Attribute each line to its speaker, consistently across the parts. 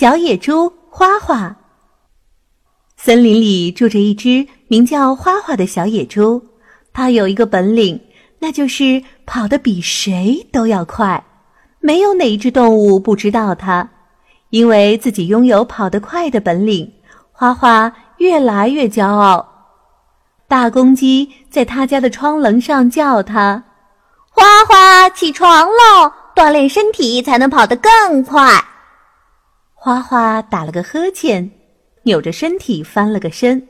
Speaker 1: 小野猪花花。森林里住着一只名叫花花的小野猪，它有一个本领，那就是跑得比谁都要快。没有哪一只动物不知道它，因为自己拥有跑得快的本领，花花越来越骄傲。大公鸡在他家的窗棱上叫它：“
Speaker 2: 花花，起床喽，锻炼身体才能跑得更快。”
Speaker 1: 花花打了个呵欠，扭着身体翻了个身。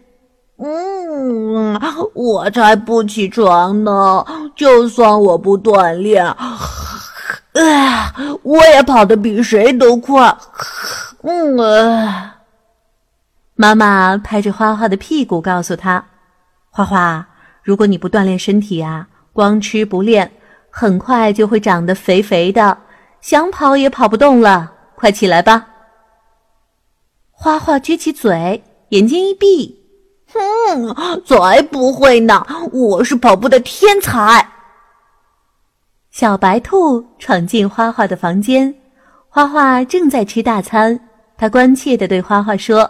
Speaker 3: 嗯，我才不起床呢！就算我不锻炼。哎，我也跑得比谁都快。嗯啊，
Speaker 1: 妈妈拍着花花的屁股，告诉他：“花花，如果你不锻炼身体啊，光吃不练，很快就会长得肥肥的，想跑也跑不动了。快起来吧！”花花撅起嘴，眼睛一闭：“
Speaker 3: 哼，才不会呢！我是跑步的天才。”
Speaker 1: 小白兔闯进花花的房间，花花正在吃大餐。他关切地对花花说：“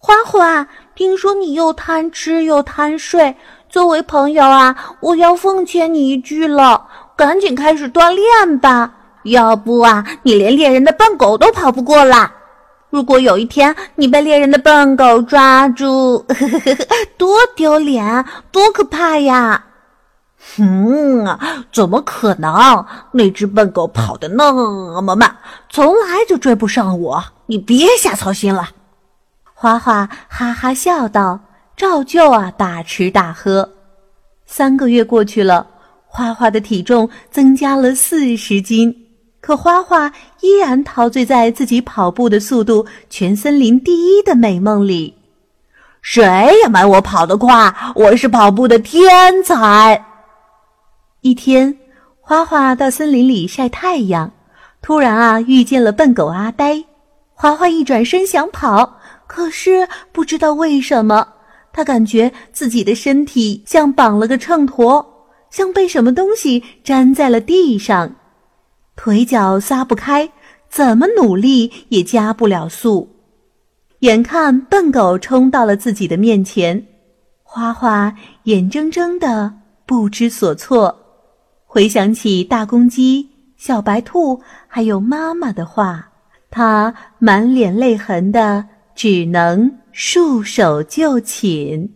Speaker 2: 花花，听说你又贪吃又贪睡，作为朋友啊，我要奉劝你一句了，赶紧开始锻炼吧。要不啊，你连猎人的笨狗都跑不过啦。如果有一天你被猎人的笨狗抓住，呵呵呵多丢脸，多可怕呀！”
Speaker 3: 嗯，怎么可能？那只笨狗跑得那么慢，从来就追不上我。你别瞎操心了。
Speaker 1: 花花哈哈笑道，照旧啊大吃大喝。三个月过去了，花花的体重增加了四十斤，可花花依然陶醉在自己跑步的速度全森林第一的美梦里。
Speaker 3: 谁也没我跑得快，我是跑步的天才。
Speaker 1: 一天，花花到森林里晒太阳，突然啊，遇见了笨狗阿呆。花花一转身想跑，可是不知道为什么，他感觉自己的身体像绑了个秤砣，像被什么东西粘在了地上，腿脚撒不开，怎么努力也加不了速。眼看笨狗冲到了自己的面前，花花眼睁睁的不知所措。回想起大公鸡、小白兔还有妈妈的话，他满脸泪痕的，只能束手就擒。